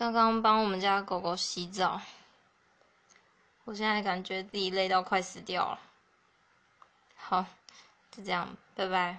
刚刚帮我们家狗狗洗澡我现在感觉自己累到快死掉了。好就这样拜拜。